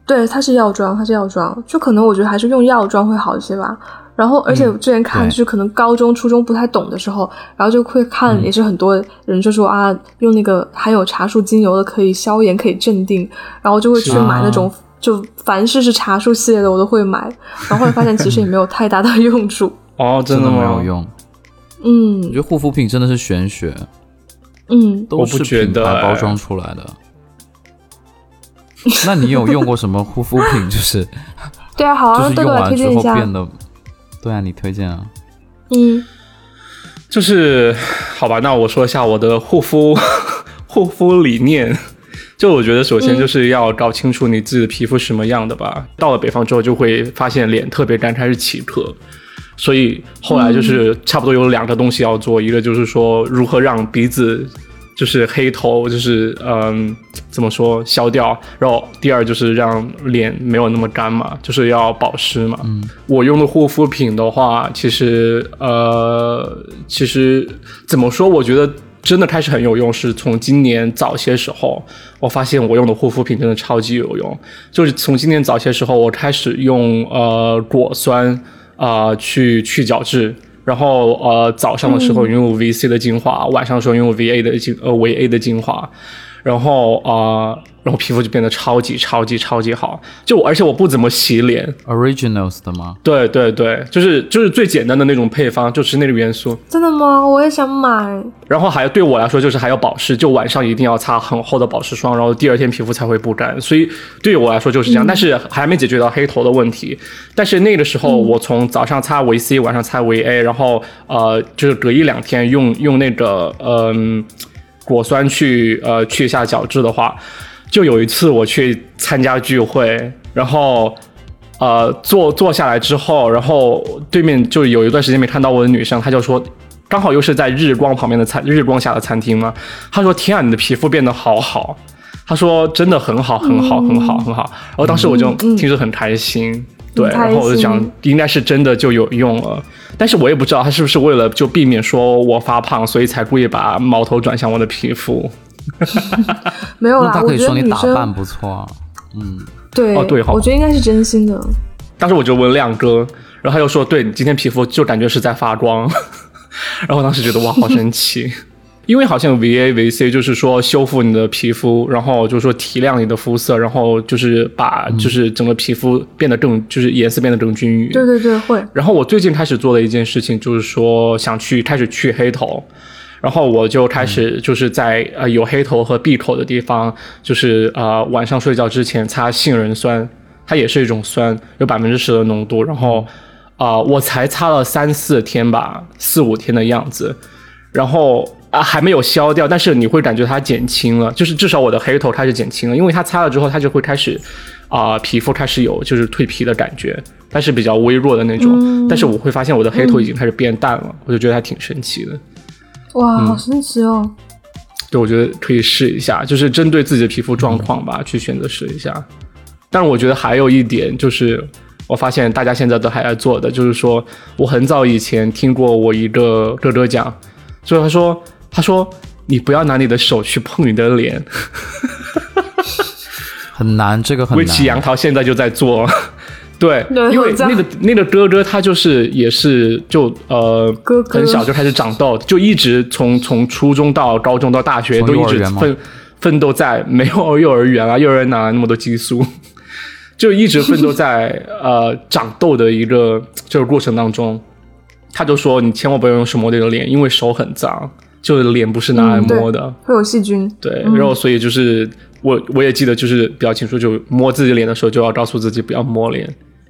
对，它是药妆，它是药妆，就可能我觉得还是用药妆会好一些吧。然后，而且我之前看，就是可能高中、初中不太懂的时候，然后就会看，也是很多人就说啊，用那个含有茶树精油的可以消炎、可以镇定，然后就会去买那种，就凡是是茶树系列的我都会买。然后后来发现其实也没有太大的用处。哦，[LAUGHS] 真的的？没有用。嗯我嗯觉得护肤品真的是玄学，嗯，都是我不觉品牌包装出来的。那你有用过什么护肤品？就是对啊，好啊，就是豆豆来用完之推荐一下。后变得，对啊，你推荐啊？嗯就是好吧，那我说一下我的护肤 [LAUGHS] 护肤理念。就我觉得，首先就是要搞清楚你自己的皮肤是什么样的吧。到了北方之后，就会发现脸特别干，开始起壳。所以后来就是差不多有两个东西要做，一个就是说如何让鼻子就是黑头，就是嗯怎么说消掉，然后第二就是让脸没有那么干嘛，就是要保湿嘛。嗯，我用的护肤品的话，其实呃其实怎么说，我觉得。真的开始很有用，是从今年早些时候，我发现我用的护肤品真的超级有用。就是从今年早些时候，我开始用呃果酸啊、呃去去角质，然后呃早上的时候用 VC 的精华，晚上的时候用 VA 的精呃维 A 的精华，然后啊、呃然后皮肤就变得超级超级超级好。就我而且我不怎么洗脸，Originals 的吗？对对对，就是就是最简单的那种配方，就是那个元素。真的吗？我也想买。然后还对我来说，就是还有保湿，就晚上一定要擦很厚的保湿霜，然后第二天皮肤才会不干。所以对于我来说就是这样，但是还没解决到黑头的问题。但是那个时候，我从早上擦维 C，晚上擦维 A，然后呃，就是隔一两天用用那个嗯、果酸去呃去一下角质的话，就有一次我去参加聚会，然后。呃，坐坐下来之后，然后对面就有一段时间没看到我的女生，她就说，刚好又是在日光旁边的餐日光下的餐厅嘛，她说：“天啊，你的皮肤变得好好。”她说：“真的很好，很好，很好，很好。”然后当时我就听着很开心，对，然后我就想应该是真的就有用了，但是我也不知道她是不是为了就避免说我发胖，所以才故意把矛头转向我的皮肤。[LAUGHS] 没有啦，那他可以我觉说你打得女生扮不错啊。嗯，对，哦对我觉得应该是真心的。当时我就问亮哥，然后他又说：“对你今天皮肤就感觉是在发光。[LAUGHS] ”然后我当时觉得哇，好神奇，[LAUGHS] 因为好像 VA、VC 就是说修复你的皮肤，然后就是说提亮你的肤色，然后就是把就是整个皮肤变得更就是颜色变得更均匀。对对对，会。然后我最近开始做的一件事情就是说想去开始去黑头，然后我就开始就是在呃有黑头和闭口的地方，就是呃晚上睡觉之前擦杏仁酸，它也是一种酸，有百分之十的浓度，然后啊、呃我才擦了三四天吧，四五天的样子，然后啊还没有消掉，但是你会感觉它减轻了，就是至少我的黑头开始减轻了，因为它擦了之后，它就会开始啊、皮肤开始有就是蜕皮的感觉，但是比较微弱的那种，但是我会发现我的黑头已经开始变淡了，我就觉得还挺神奇的。哇，好神奇哦！对，我觉得可以试一下，就是针对自己的皮肤状况吧，去选择试一下。但是我觉得还有一点就是，我发现大家现在都还在做的，就是说，我很早以前听过我一个哥哥讲，就是他说，他说你不要拿你的手去碰你的脸，[LAUGHS] 很难，这个很难围棋杨难。桃现在就在做，对，因为那个那个哥哥他就是也是就呃哥哥很小就开始长痘，就一直从从初中到高中到大学都一直奋奋斗在没有 [LAUGHS] 幼儿园啊，幼儿园哪来那么多激素？[LAUGHS] 就一直奋斗在呃长痘的一个这个过程当中，他就说你千万不要用手摸这个脸，因为手很脏，就是脸不是拿来摸的。会有细菌。对，然后所以就是我我也记得就是比较清楚，就摸自己脸的时候就要告诉自己不要摸脸，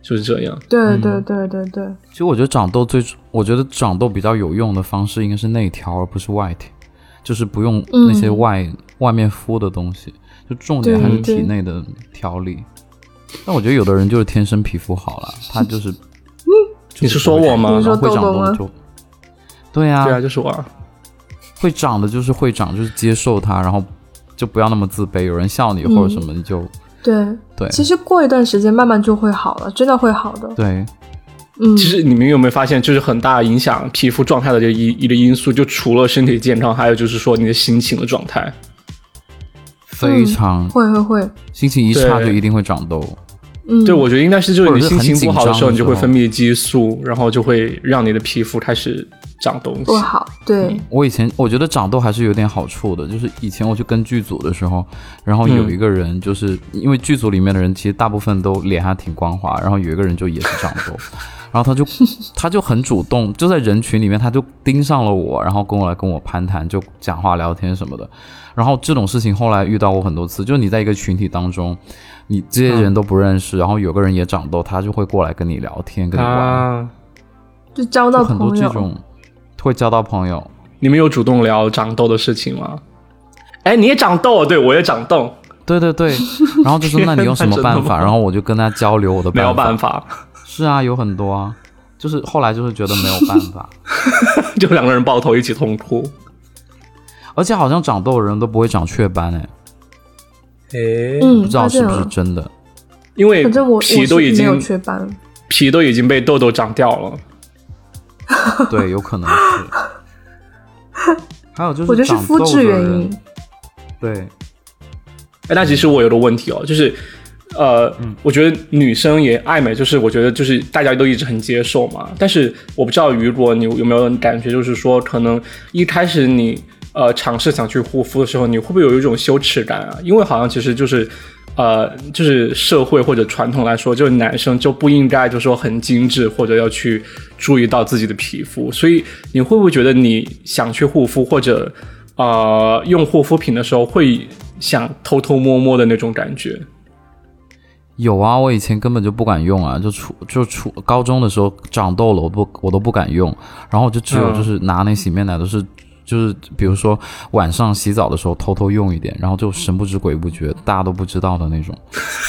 就是这样。对对对对对，其实我觉得长痘最，我觉得长痘比较有用的方式应该是内调，而不是外调，就是不用那些外、外面敷的东西，就重点还是体内的调理。但我觉得有的人就是天生皮肤好了，[LAUGHS] 他就是。你是说我吗你说会长痘痘吗就，对啊，对啊，就是我啊。会长的就是会长，就是接受它，然后就不要那么自卑。有人笑你或者什么，你就对对。其实过一段时间慢慢就会好了，真的会好的。对。嗯，其实你们有没有发现，就是很大影响皮肤状态的这一一个因素，就除了身体健康，还有就是说你的心情的状态。非常。会会会，心情一差就一定会长痘。嗯，对，我觉得应该是就是你心情不好的时候你就会分泌激素，然后就会让你的皮肤开始长东西不。好。对，我以前我觉得长痘还是有点好处的，就是以前我去跟剧组的时候，然后有一个人就是、因为剧组里面的人其实大部分都脸还挺光滑，然后有一个人就也是长痘，[LAUGHS] 然后他就他就很主动，就在人群里面他就盯上了我，然后跟我来跟我攀谈，就讲话聊天什么的。然后这种事情后来遇到过很多次，就是你在一个群体当中，你这些人都不认识，然后有个人也长痘，他就会过来跟你聊天，跟你玩，啊，就交到就很多。这种会交到朋友。你们有主动聊长痘的事情吗？哎，你也长痘，对我也长痘，对对对，[LAUGHS] 然后就说那你用什么办法？然后我就跟他交流我的没有办办法，是啊，有很多啊，就是后来就是觉得没有办法，[LAUGHS] 就两个人抱头一起痛哭。而且好像长痘的人都不会长雀斑哎，哎，嗯，不知道是不是真的。因为反正我我皮都已经没有经雀斑。皮都已经被痘痘长掉了。[LAUGHS] 对，有可能是。还有就是我觉得是长痘的肤质原因。对，哎，那其实我有个问题哦，就是，呃，我觉得女生也爱美，就是我觉得就是大家都一直很接受嘛。但是我不知道雨果你有没有感觉，就是说可能一开始你呃尝试想去护肤的时候，你会不会有一种羞耻感啊？因为好像其实就是。呃，就是社会或者传统来说，就是男生就不应该就说很精致，或者要去注意到自己的皮肤。所以你会不会觉得你想去护肤或者呃用护肤品的时候，会想偷偷摸摸的那种感觉？有啊，我以前根本就不敢用啊，就初就初高中的时候长痘了，我不我都不敢用，然后我就只有就是拿那洗面奶都是。就是比如说晚上洗澡的时候偷偷用一点，然后就神不知鬼不觉，大家都不知道的那种。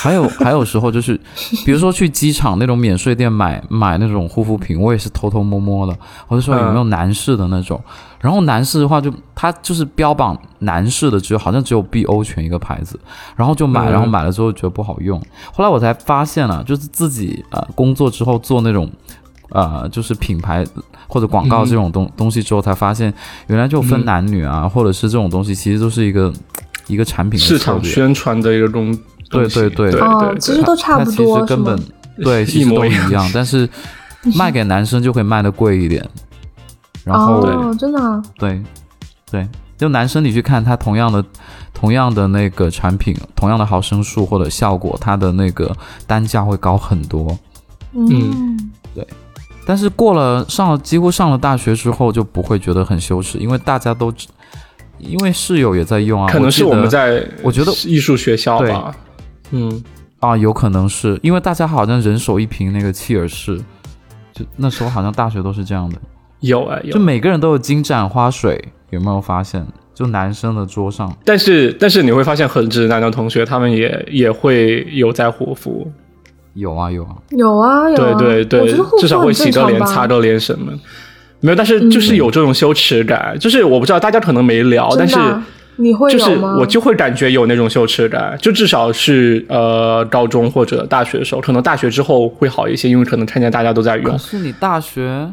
还有还有时候就是，比如说去机场那种免税店买买那种护肤品，我也是偷偷摸摸的。我就说有没有男士的那种，然后男士的话就他就是标榜男士的只有好像只有 BO 泉一个牌子，然后就买，嗯然后买了之后觉得不好用，后来我才发现了，就是自己呃工作之后做那种。呃，就是品牌或者广告这种东、东西之后，才发现原来就分男女啊，或者是这种东西，其实都是一个一个产品的市场宣传的一个东对对对。对哦，对。其实都差不多，实根本对，其实都一模一样一样，但是 [LAUGHS] 卖给男生就会卖的贵一点。然后哦，真的啊，对对，就男生你去看他同样的同样的那个产品，同样的毫升数或者效果，它的那个单价会高很多。嗯，但是过了上了几乎上了大学之后，就不会觉得很羞耻，因为大家都知，因为室友也在用啊。可能是我们在我觉得艺术学校吧，嗯，啊，有可能是因为大家好像人手一瓶那个契尔氏，就那时候好像大学都是这样的，有啊有就，每个人都有金盏花水，有没有发现？就男生的桌上，但是但是你会发现很直男的同学，他们也也会有在护肤，有啊有啊，有啊有对啊，对对至少会洗个脸、擦个脸什么。没有，但是就是有这种羞耻感，就是我不知道大家可能没聊，但是你会就是？我就会感觉有那种羞耻感，就至少是呃高中或者大学的时候，可能大学之后会好一些，因为可能看见大家都在用可。是你大学，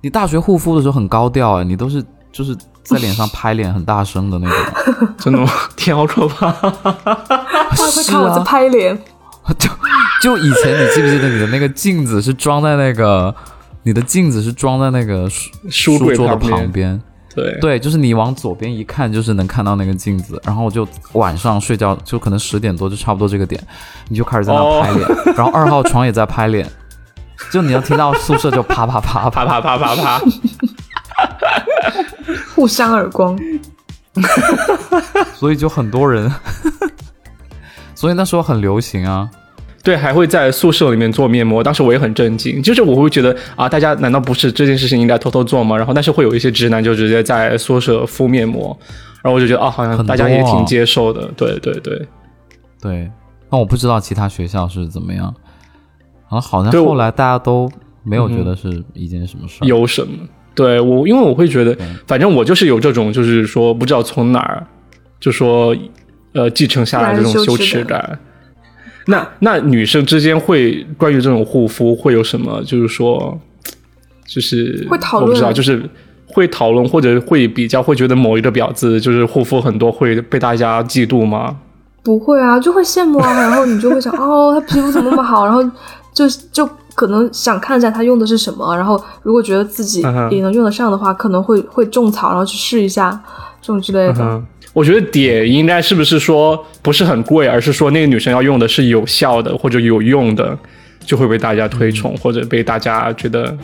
你大学护肤的时候很高调哎，你都是就是在脸上拍脸很大声的那种，[LAUGHS] 真的吗？[LAUGHS] 天，好可怕！他会是看我在啊，拍脸，就 [LAUGHS] 就以前你记不记得你的那个镜子是装在那个，你的镜子是装在那个书书桌的旁边。对对，就是你往左边一看，就是能看到那个镜子。然后我就晚上睡觉，就可能十点多，就差不多这个点，你就开始在那哦拍脸。[LAUGHS] 然后二号床也在拍脸，就你要听到宿舍就啪啪啪啪啪啪啪啪啪，互扇耳光。[LAUGHS] 所以就很多人，[LAUGHS] 所以那时候很流行啊。对，还会在宿舍里面做面膜。当时我也很震惊，就是我会觉得啊，大家难道不是这件事情应该偷偷做吗？然后但是会有一些直男就直接在宿舍敷面膜，然后我就觉得啊，好像大家也挺接受的。对对对，对，那我不知道其他学校是怎么样。然后好像对后来大家都没有觉得是一件什么事儿。有什么？对我，因为我会觉得，反正我就是有这种，就是说不知道从哪儿，就说呃继承下来这种羞耻感。那那女生之间会关于这种护肤会有什么？就是说，就是会讨论我不知道，就是会讨论或者会比较，会觉得某一个婊子就是护肤很多会被大家嫉妒吗？不会啊，就会羡慕啊，然后你就会想，[LAUGHS] 哦，她皮肤怎么那么好，然后就就可能想看一下她用的是什么，然后如果觉得自己也能用得上的话，可能会会种草，然后去试一下这种之类的。嗯，我觉得点应该是不是说不是很贵，而是说那个女生要用的是有效的或者有用的，就会被大家推崇、或者被大家觉得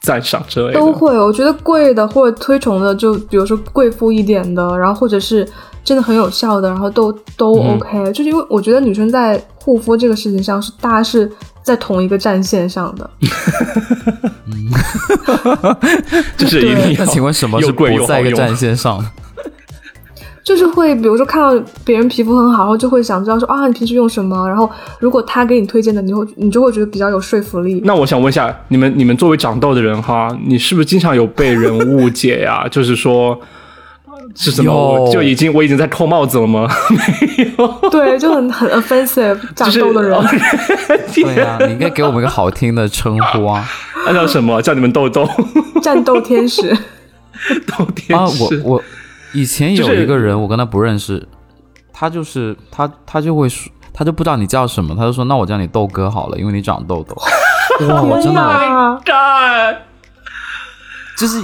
赞赏之类的。都会，我觉得贵的或者推崇的，就比如说贵妇一点的，然后或者是真的很有效的，然后都都嗯 OK、就是因为我觉得女生在护肤这个事情上是大家是在同一个战线上的。[LAUGHS] 就是一定要。那请问什么是又贵又不在一个战线上？就是会，比如说看到别人皮肤很好，然后就会想知道说啊，你平时用什么？然后如果他给你推荐的，你会你就会觉得比较有说服力。那我想问一下，你们你们作为长痘的人哈，你是不是经常有被人误解呀？[LAUGHS] 就是说。是什么？就已经我已经在扣帽子了吗？[LAUGHS] 没有对，就很很 offensive，长痘的人。[LAUGHS] 对呀、你应该给我们一个好听的称呼啊！按照什么叫你们痘痘？战斗天使，痘天啊，使我我以前有一个人，我跟他不认识，他就是他他就会说，他就不知道你叫什么，他就说那我叫你豆哥好了，因为你长痘痘。[LAUGHS] 哇，我真的就是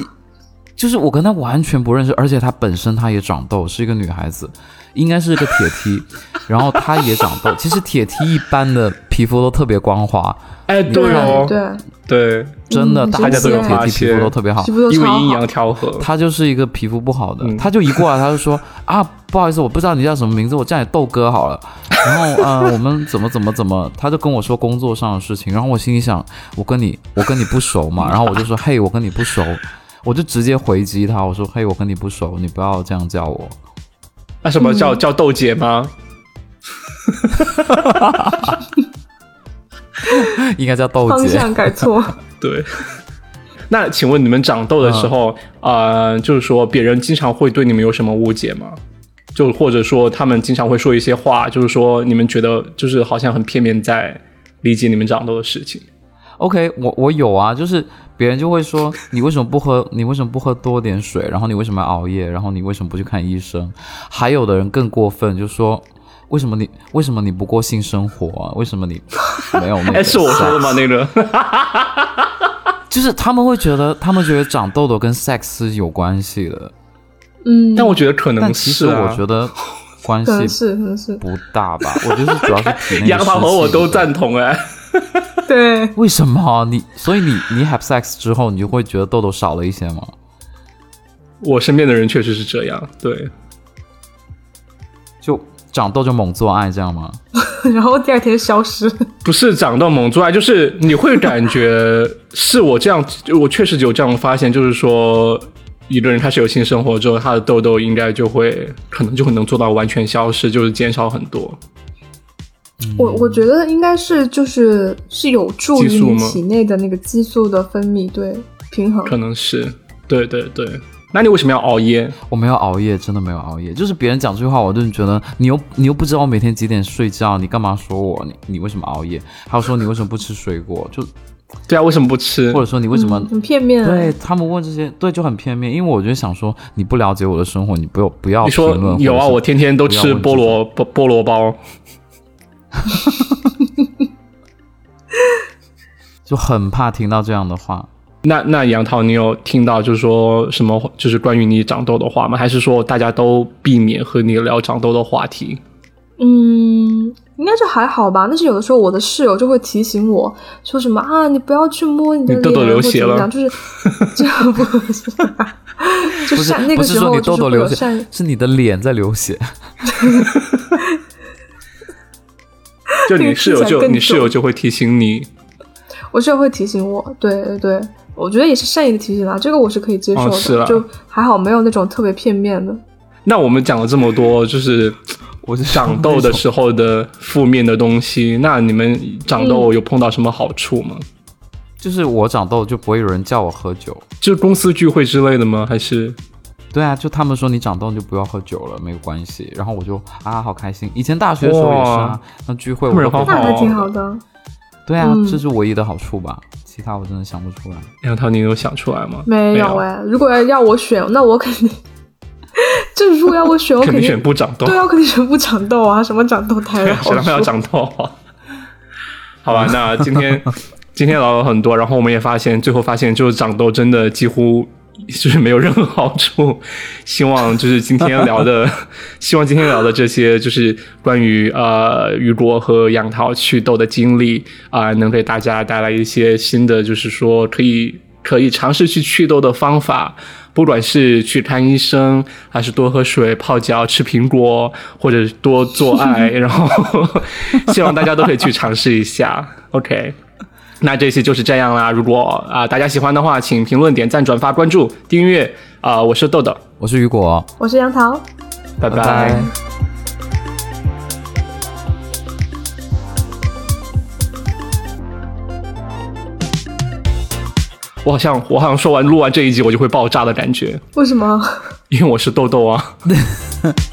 就是我跟他完全不认识，而且他本身他也长痘，是一个女孩子，应该是个铁梯，然后她也长痘。其实铁梯一般的皮肤都特别光滑，哎，对哦，对，对，真的，嗯大家都有真的铁梯，皮肤都特别好因为阴阳。调和。他就是一个皮肤不好的，嗯她就一过来，他就说啊，不好意思，我不知道你叫什么名字，我叫你豆哥好了。[LAUGHS] 然后呃，我们怎么怎么怎么，他就跟我说工作上的事情，然后我心里想，我跟你我跟你不熟嘛，[LAUGHS] 然后我就说嘿，我跟你不熟，我就直接回击他，我说嘿，我跟你不熟，你不要这样叫我。那什么叫叫豆姐吗？[LAUGHS] 应该叫豆姐。方向改错，[LAUGHS] 对。那请问你们长痘的时候，呃，就是说别人经常会对你们有什么误解吗？就或者说他们经常会说一些话，就是说你们觉得就是好像很片面在理解你们长痘的事情。OK，我我有啊，就是别人就会说你为什么不喝，你为什么不喝多点水，然后你为什么要熬夜，然后你为什么不去看医生？还有的人更过分，就说为什么你为什么你不过性生活啊？为什么你 [LAUGHS] 没有那个？哎，是我说的吗？？那个 [LAUGHS] 就是他们会觉得，他们觉得长痘痘跟 sex 是有关系的，嗯，但我觉得可能但其实。我觉得关系是可能是不大吧。我觉得是主要是体内的 [LAUGHS] 杨桃和我都赞同哎。对，为什么你？所以你你 have sex 之后，你就会觉得痘痘少了一些吗？我身边的人确实是这样，对，就长痘就猛做爱这样吗？[LAUGHS] 然后第二天消失。不是长痘猛做爱，[LAUGHS] 就是你会感觉是我这样，我确实有这样发现，就是说一个人开始有性生活之后，他的痘痘应该就会可能就会能做到完全消失，就是减少很多。我我觉得应该是就是是有助于你体内的那个激素的分泌，对平衡。可能是，对对对。那你为什么要熬夜？我没有熬夜，真的没有熬夜。就是别人讲这句话，我就觉得你又你又不知道我每天几点睡觉，你干嘛说我？你你为什么熬夜？还有说你为什么不吃水果？就对啊，为什么不吃或？者说你为什么？嗯很片面？对，他们问这些，对就很片面，因为我就想说，你不了解我的生活，你不要不要你说评论。有啊，我天天都吃菠萝菠菠萝包。[LAUGHS] 就很怕听到这样的话。那那杨桃，你有听到就是说什么，就是关于你长痘的话吗？还是说大家都避免和你聊长痘的话题？嗯，应该就还好吧。但是有的时候我的室友就会提醒我说什么啊，你不要去摸你的脸，痘痘流血了，就是 [LAUGHS] 这样不是，就是那个时候你痘痘流血，是你的脸在流血。[LAUGHS] [LAUGHS] 就你室友就你室友就会提醒你，我室友会提醒我，对对对。我觉得也是善意的提醒啊，这个我是可以接受的，就还好没有那种特别片面的。那我们讲了这么多，就是我长痘的时候的负面的东西，那你们长痘有碰到什么好处吗？就是我长痘就不会有人叫我喝酒，就是公司聚会之类的吗？还是？对啊，就他们说你长痘就不要喝酒了，没有关系。然后我就啊，好开心。以前大学的时候也是啊，那聚会我那还挺好的。对啊，这是唯一的好处吧。其他我真的想不出来。杨涛，你有想出来吗？没有哎。如果要要我选，那我肯定，就是如果要我选，我 [LAUGHS] 肯定选不长痘。对啊，我肯定选不长痘啊！什么长痘太好，谁要长痘？好吧，那今天 [LAUGHS] 今天聊了很多，然后我们也发现，最后发现就是长痘真的几乎。就是没有任何好处。希望就是今天聊的，[LAUGHS] 希望今天聊的这些，就是关于呃雨果和杨桃祛痘的经历啊，能给大家带来一些新的，就是说可以可以尝试去祛痘的方法，不管是去看医生，还是多喝水、泡脚、吃苹果，或者多做爱，[LAUGHS] 然后 [LAUGHS] 希望大家都可以去尝试一下。OK。那这期就是这样啦。如果啊大家喜欢的话，请评论、点赞、转发、关注、订阅啊！我是豆豆，我是雨果，我是杨桃，拜拜。我好像我好像说完录完这一集我就会爆炸的感觉。为什么？因为我是豆豆啊。[LAUGHS]